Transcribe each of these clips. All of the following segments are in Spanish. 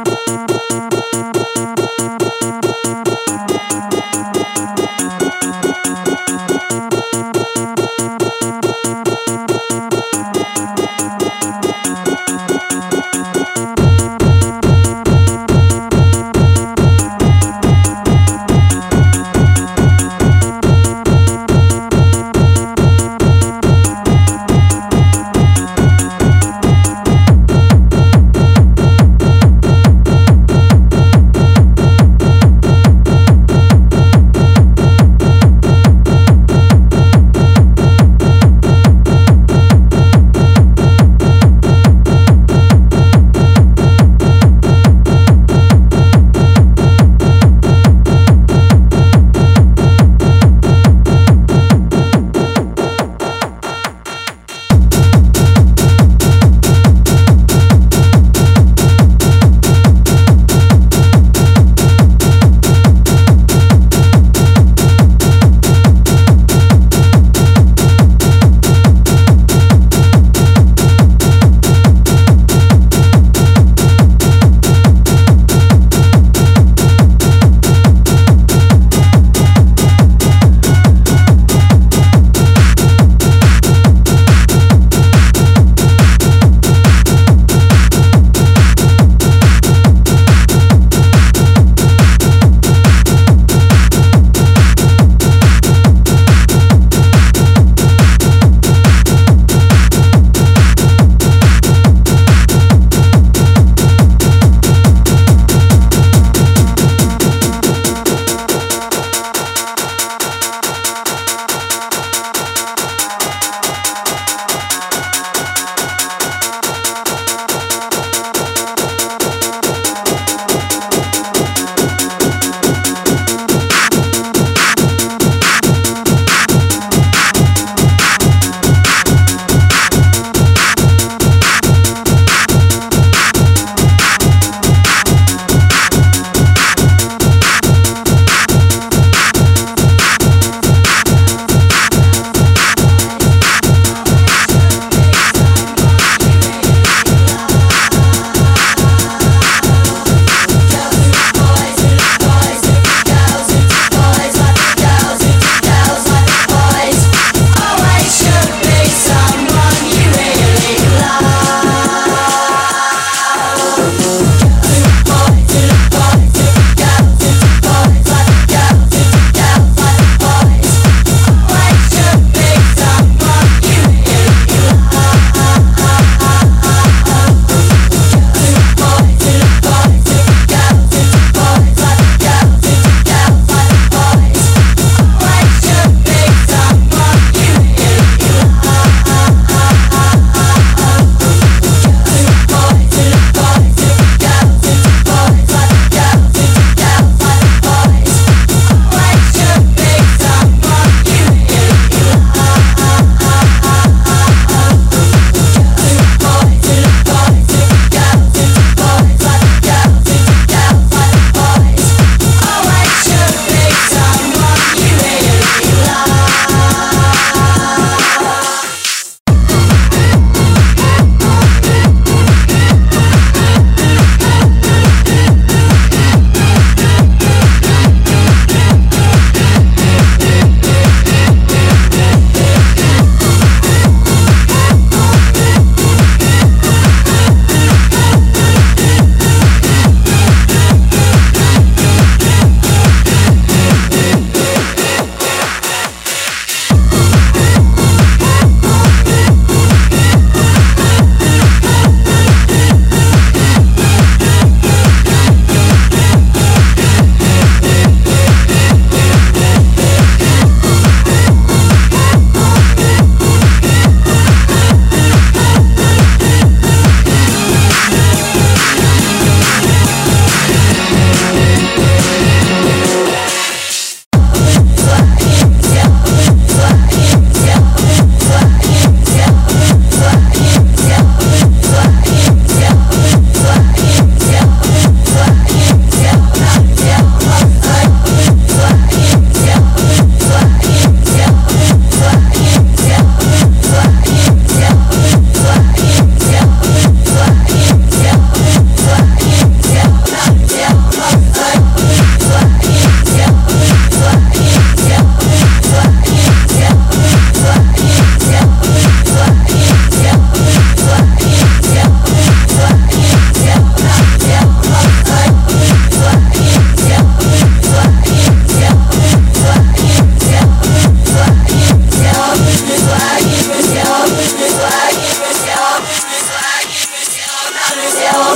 ¡Hitra, hitra, hitra, hitra, hitra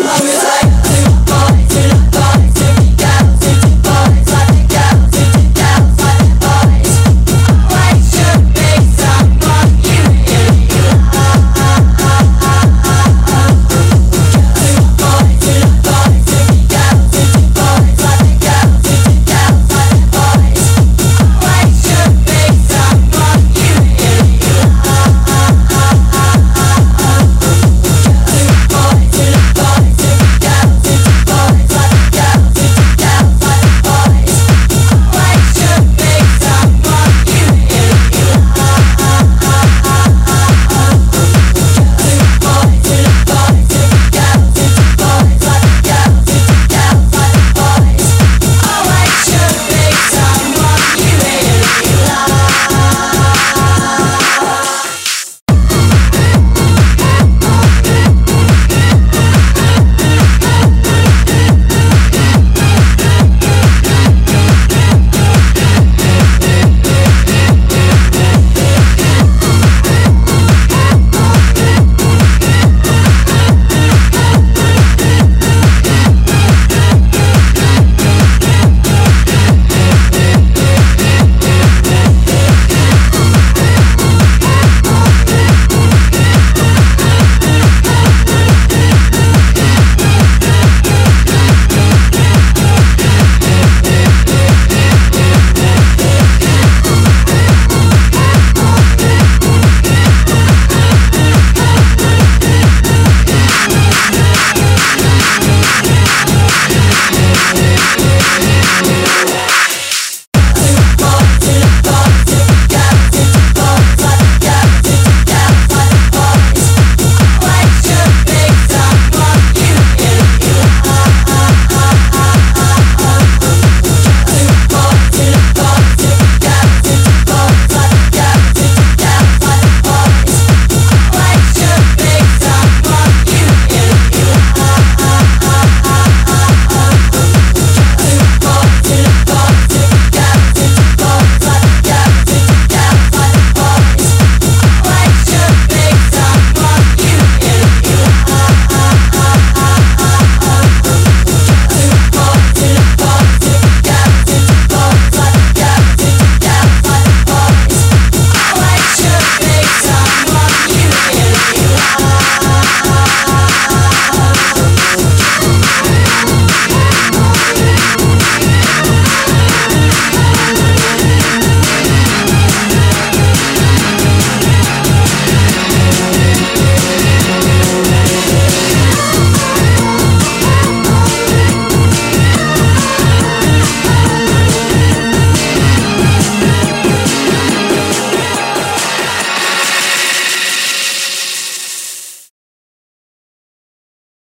Just like